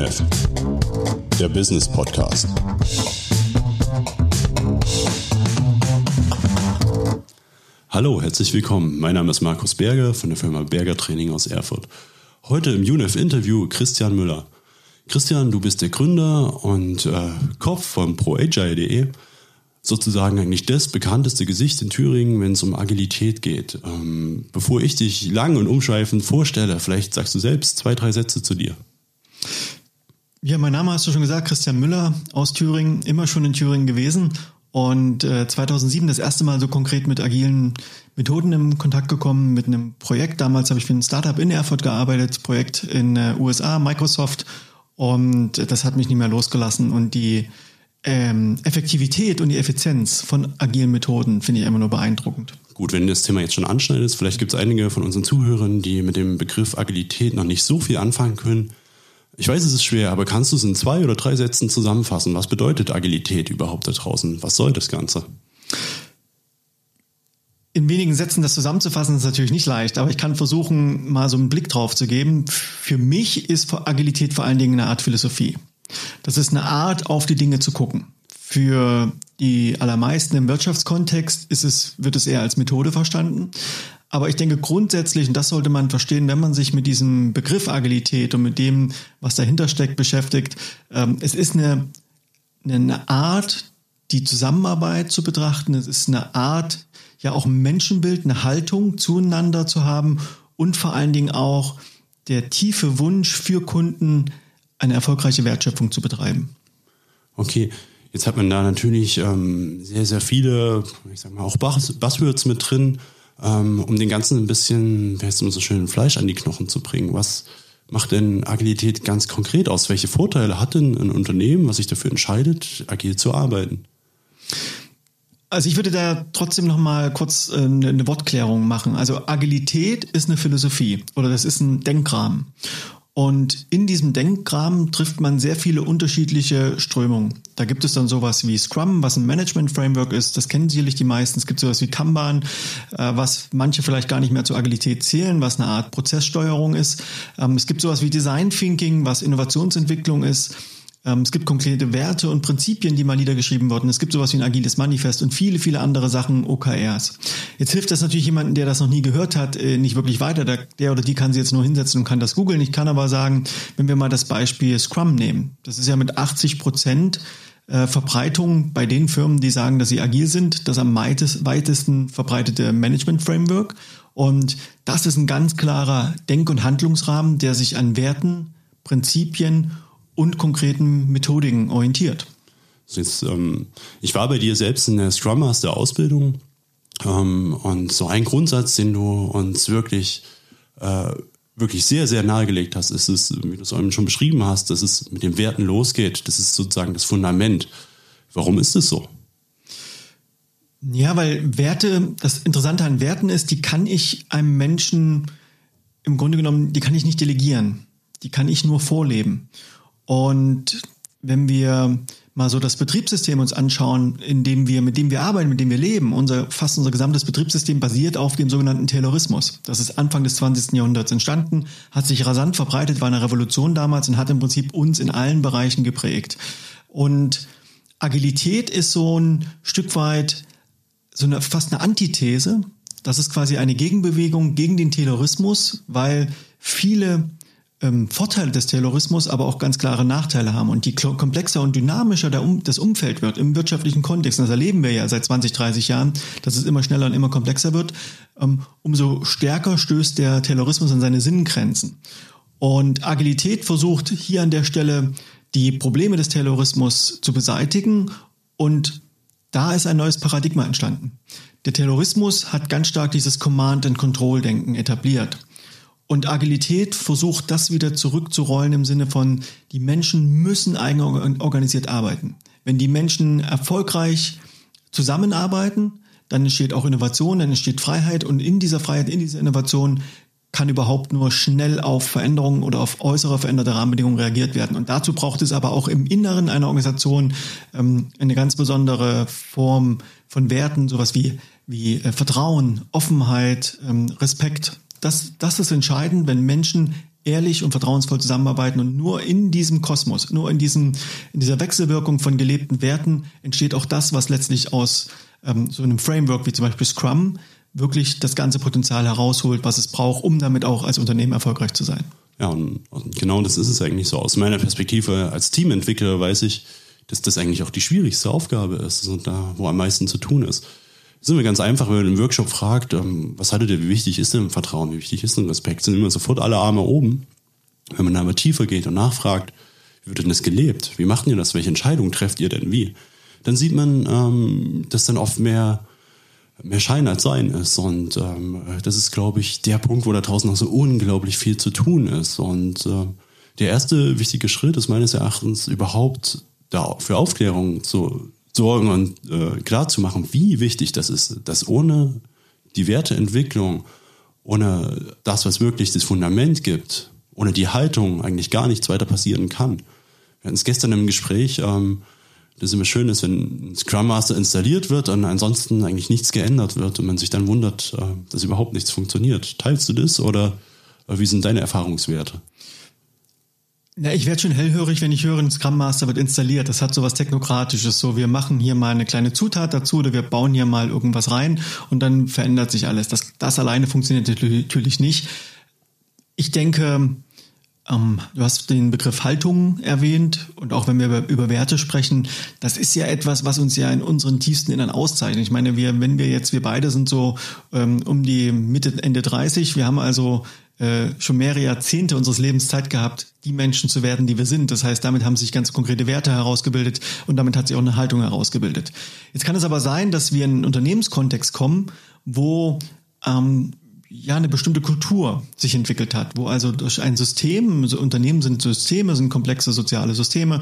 UNEF, der Business Podcast. Hallo, herzlich willkommen. Mein Name ist Markus Berger von der Firma Berger Training aus Erfurt. Heute im UNEF Interview Christian Müller. Christian, du bist der Gründer und äh, Kopf von ProAgile.de sozusagen eigentlich das bekannteste Gesicht in Thüringen, wenn es um Agilität geht. Ähm, bevor ich dich lang und umschweifend vorstelle, vielleicht sagst du selbst zwei, drei Sätze zu dir. Ja, mein Name hast du schon gesagt, Christian Müller aus Thüringen, immer schon in Thüringen gewesen und äh, 2007 das erste Mal so konkret mit agilen Methoden in Kontakt gekommen, mit einem Projekt. Damals habe ich für ein Startup in Erfurt gearbeitet, Projekt in äh, USA, Microsoft und das hat mich nicht mehr losgelassen und die ähm, Effektivität und die Effizienz von agilen Methoden finde ich immer nur beeindruckend. Gut, wenn das Thema jetzt schon anschneidest, vielleicht gibt es einige von unseren Zuhörern, die mit dem Begriff Agilität noch nicht so viel anfangen können. Ich weiß, es ist schwer, aber kannst du es in zwei oder drei Sätzen zusammenfassen? Was bedeutet Agilität überhaupt da draußen? Was soll das Ganze? In wenigen Sätzen das zusammenzufassen ist natürlich nicht leicht, aber ich kann versuchen, mal so einen Blick drauf zu geben. Für mich ist Agilität vor allen Dingen eine Art Philosophie. Das ist eine Art, auf die Dinge zu gucken. Für die allermeisten im Wirtschaftskontext ist es, wird es eher als Methode verstanden. Aber ich denke grundsätzlich, und das sollte man verstehen, wenn man sich mit diesem Begriff Agilität und mit dem, was dahinter steckt, beschäftigt, ähm, es ist eine, eine Art, die Zusammenarbeit zu betrachten. Es ist eine Art, ja auch ein Menschenbild, eine Haltung zueinander zu haben und vor allen Dingen auch der tiefe Wunsch für Kunden, eine erfolgreiche Wertschöpfung zu betreiben. Okay, jetzt hat man da natürlich ähm, sehr, sehr viele, ich sag mal, auch Buzzwords mit drin, um den Ganzen ein bisschen, wie heißt es so schön, Fleisch an die Knochen zu bringen. Was macht denn Agilität ganz konkret aus? Welche Vorteile hat denn ein Unternehmen, was sich dafür entscheidet, agil zu arbeiten? Also ich würde da trotzdem noch mal kurz äh, eine Wortklärung machen. Also Agilität ist eine Philosophie oder das ist ein Denkrahmen. Und in diesem Denkrahmen trifft man sehr viele unterschiedliche Strömungen. Da gibt es dann sowas wie Scrum, was ein Management-Framework ist. Das kennen sicherlich die meisten. Es gibt sowas wie Kanban, äh, was manche vielleicht gar nicht mehr zur Agilität zählen, was eine Art Prozesssteuerung ist. Ähm, es gibt sowas wie Design Thinking, was Innovationsentwicklung ist. Ähm, es gibt konkrete Werte und Prinzipien, die mal niedergeschrieben wurden. Es gibt sowas wie ein agiles Manifest und viele, viele andere Sachen, OKRs. Jetzt hilft das natürlich jemandem, der das noch nie gehört hat, äh, nicht wirklich weiter. Der oder die kann sich jetzt nur hinsetzen und kann das googeln. Ich kann aber sagen, wenn wir mal das Beispiel Scrum nehmen, das ist ja mit 80 Prozent äh, Verbreitung bei den Firmen, die sagen, dass sie agil sind, das am weitesten verbreitete Management-Framework. Und das ist ein ganz klarer Denk- und Handlungsrahmen, der sich an Werten, Prinzipien und konkreten Methodiken orientiert. Jetzt, ähm, ich war bei dir selbst in der Scrum Master Ausbildung ähm, und so ein Grundsatz, den du uns wirklich äh, wirklich sehr, sehr nahegelegt hast, ist es, wie du es eben schon beschrieben hast, dass es mit den Werten losgeht. Das ist sozusagen das Fundament. Warum ist es so? Ja, weil Werte, das Interessante an Werten ist, die kann ich einem Menschen im Grunde genommen, die kann ich nicht delegieren. Die kann ich nur vorleben. Und wenn wir mal so das Betriebssystem uns anschauen, in dem wir, mit dem wir arbeiten, mit dem wir leben, unser, fast unser gesamtes Betriebssystem basiert auf dem sogenannten Taylorismus. Das ist Anfang des 20. Jahrhunderts entstanden, hat sich rasant verbreitet, war eine Revolution damals und hat im Prinzip uns in allen Bereichen geprägt. Und Agilität ist so ein Stück weit so eine, fast eine Antithese. Das ist quasi eine Gegenbewegung gegen den Taylorismus, weil viele ähm, Vorteile des Terrorismus, aber auch ganz klare Nachteile haben. Und je komplexer und dynamischer um, das Umfeld wird im wirtschaftlichen Kontext, das erleben wir ja seit 20, 30 Jahren, dass es immer schneller und immer komplexer wird, ähm, umso stärker stößt der Terrorismus an seine Sinngrenzen. Und Agilität versucht hier an der Stelle die Probleme des Terrorismus zu beseitigen und da ist ein neues Paradigma entstanden. Der Terrorismus hat ganz stark dieses Command-and-Control-Denken etabliert. Und Agilität versucht das wieder zurückzurollen im Sinne von, die Menschen müssen eigenorganisiert arbeiten. Wenn die Menschen erfolgreich zusammenarbeiten, dann entsteht auch Innovation, dann entsteht Freiheit und in dieser Freiheit, in dieser Innovation kann überhaupt nur schnell auf Veränderungen oder auf äußere veränderte Rahmenbedingungen reagiert werden. Und dazu braucht es aber auch im Inneren einer Organisation ähm, eine ganz besondere Form von Werten, sowas wie, wie äh, Vertrauen, Offenheit, ähm, Respekt das, das ist entscheidend, wenn Menschen ehrlich und vertrauensvoll zusammenarbeiten und nur in diesem Kosmos, nur in diesem, in dieser Wechselwirkung von gelebten Werten entsteht auch das, was letztlich aus ähm, so einem Framework wie zum Beispiel Scrum wirklich das ganze Potenzial herausholt, was es braucht, um damit auch als Unternehmen erfolgreich zu sein. Ja, und, und genau das ist es eigentlich so. Aus meiner Perspektive als Teamentwickler weiß ich, dass das eigentlich auch die schwierigste Aufgabe ist und da, wo am meisten zu tun ist. Ist immer ganz einfach, wenn man im Workshop fragt, ähm, was haltet ihr, wie wichtig ist denn Vertrauen, wie wichtig ist denn Respekt, sind immer sofort alle Arme oben. Wenn man da mal tiefer geht und nachfragt, wie wird denn das gelebt? Wie macht ihr das? Welche Entscheidungen trefft ihr denn wie? Dann sieht man, ähm, dass dann oft mehr mehr Schein als Sein ist. Und ähm, das ist, glaube ich, der Punkt, wo da draußen noch so unglaublich viel zu tun ist. Und äh, der erste wichtige Schritt ist meines Erachtens überhaupt da für Aufklärung zu sorgen und äh, klar zu machen, wie wichtig das ist, dass ohne die Werteentwicklung, ohne das, was wirklich das Fundament gibt, ohne die Haltung eigentlich gar nichts weiter passieren kann. Wir hatten es gestern im Gespräch, ähm, das immer schön ist, wenn ein Scrum Master installiert wird und ansonsten eigentlich nichts geändert wird und man sich dann wundert, äh, dass überhaupt nichts funktioniert. Teilst du das oder äh, wie sind deine Erfahrungswerte? Ja, ich werde schon hellhörig, wenn ich höre, ein Scrum Master wird installiert. Das hat so was Technokratisches. So, wir machen hier mal eine kleine Zutat dazu oder wir bauen hier mal irgendwas rein und dann verändert sich alles. Das, das alleine funktioniert natürlich nicht. Ich denke, ähm, du hast den Begriff Haltung erwähnt und auch wenn wir über, über, Werte sprechen, das ist ja etwas, was uns ja in unseren tiefsten Innern auszeichnet. Ich meine, wir, wenn wir jetzt, wir beide sind so ähm, um die Mitte, Ende 30, wir haben also äh, schon mehrere Jahrzehnte unseres Lebens Zeit gehabt, die Menschen zu werden, die wir sind. Das heißt, damit haben sich ganz konkrete Werte herausgebildet und damit hat sich auch eine Haltung herausgebildet. Jetzt kann es aber sein, dass wir in einen Unternehmenskontext kommen, wo ähm, ja eine bestimmte Kultur sich entwickelt hat, wo also durch ein System, so Unternehmen sind Systeme, sind komplexe soziale Systeme,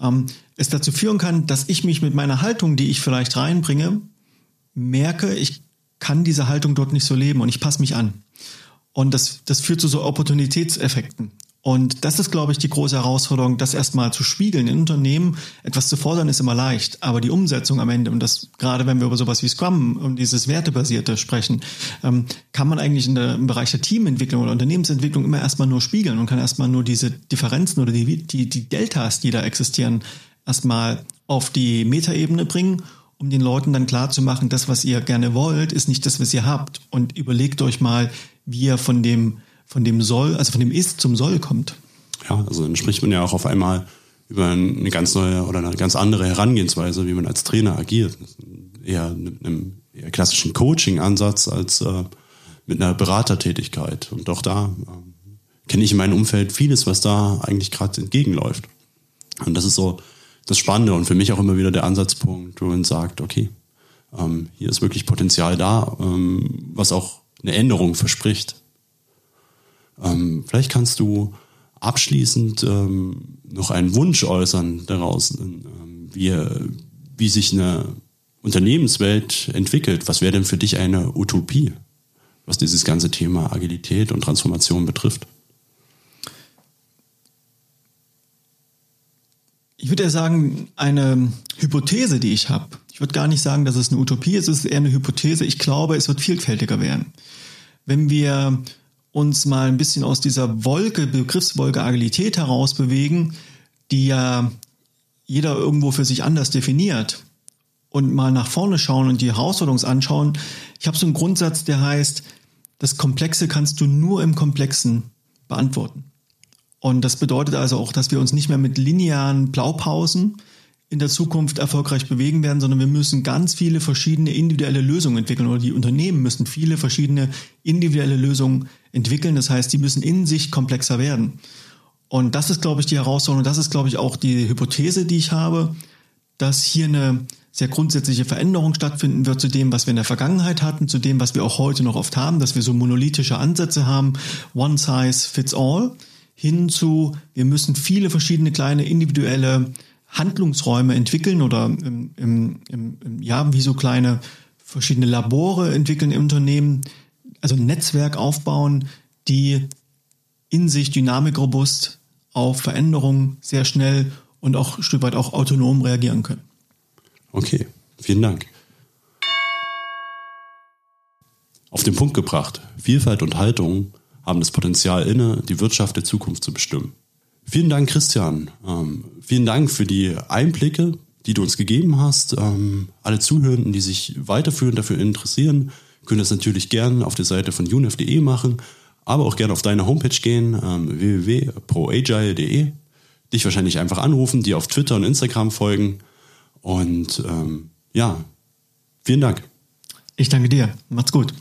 ähm, es dazu führen kann, dass ich mich mit meiner Haltung, die ich vielleicht reinbringe, merke, ich kann diese Haltung dort nicht so leben und ich passe mich an. Und das, das führt zu so Opportunitätseffekten. Und das ist, glaube ich, die große Herausforderung, das erstmal zu spiegeln. In Unternehmen etwas zu fordern ist immer leicht, aber die Umsetzung am Ende, und das gerade wenn wir über sowas wie Scrum und dieses Wertebasierte sprechen, ähm, kann man eigentlich in der, im Bereich der Teamentwicklung oder Unternehmensentwicklung immer erstmal nur spiegeln und kann erstmal nur diese Differenzen oder die, die, die Deltas, die da existieren, erstmal auf die Metaebene bringen um den Leuten dann klar zu machen, das, was ihr gerne wollt, ist nicht das, was ihr habt. Und überlegt euch mal, wie ihr von dem von dem Soll, also von dem Ist zum Soll kommt. Ja, also dann spricht man ja auch auf einmal über eine ganz neue oder eine ganz andere Herangehensweise, wie man als Trainer agiert. Eher einem eher klassischen Coaching-Ansatz als äh, mit einer Beratertätigkeit. Und auch da äh, kenne ich in meinem Umfeld vieles, was da eigentlich gerade entgegenläuft. Und das ist so das Spannende und für mich auch immer wieder der Ansatzpunkt, wo man sagt, okay, ähm, hier ist wirklich Potenzial da, ähm, was auch eine Änderung verspricht. Ähm, vielleicht kannst du abschließend ähm, noch einen Wunsch äußern daraus, ähm, wie, wie sich eine Unternehmenswelt entwickelt. Was wäre denn für dich eine Utopie, was dieses ganze Thema Agilität und Transformation betrifft? Ich würde ja sagen, eine Hypothese, die ich habe. Ich würde gar nicht sagen, dass es eine Utopie ist, es ist eher eine Hypothese. Ich glaube, es wird vielfältiger werden. Wenn wir uns mal ein bisschen aus dieser Wolke, Begriffswolke Agilität heraus bewegen, die ja jeder irgendwo für sich anders definiert und mal nach vorne schauen und die Herausforderungen anschauen. Ich habe so einen Grundsatz, der heißt, das Komplexe kannst du nur im Komplexen beantworten. Und das bedeutet also auch, dass wir uns nicht mehr mit linearen Blaupausen in der Zukunft erfolgreich bewegen werden, sondern wir müssen ganz viele verschiedene individuelle Lösungen entwickeln oder die Unternehmen müssen viele verschiedene individuelle Lösungen entwickeln. Das heißt, die müssen in sich komplexer werden. Und das ist, glaube ich, die Herausforderung. Das ist, glaube ich, auch die Hypothese, die ich habe, dass hier eine sehr grundsätzliche Veränderung stattfinden wird zu dem, was wir in der Vergangenheit hatten, zu dem, was wir auch heute noch oft haben, dass wir so monolithische Ansätze haben, one size fits all, hin zu, wir müssen viele verschiedene kleine individuelle Handlungsräume entwickeln oder im, im, im, ja, wie so kleine verschiedene Labore entwickeln im Unternehmen, also ein Netzwerk aufbauen, die in sich dynamikrobust auf Veränderungen sehr schnell und auch ein Stück weit auch autonom reagieren können. Okay, vielen Dank. Auf den Punkt gebracht, Vielfalt und Haltung haben das Potenzial inne, die Wirtschaft der Zukunft zu bestimmen. Vielen Dank, Christian. Ähm, vielen Dank für die Einblicke, die du uns gegeben hast. Ähm, alle Zuhörenden, die sich weiterführend dafür interessieren, können das natürlich gern auf der Seite von unif.de machen, aber auch gerne auf deine Homepage gehen, ähm, www.proagile.de. Dich wahrscheinlich einfach anrufen, dir auf Twitter und Instagram folgen. Und ähm, ja, vielen Dank. Ich danke dir. Macht's gut.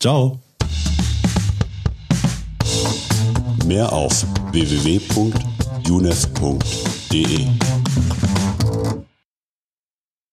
Ciao. Mehr auf www.unef.de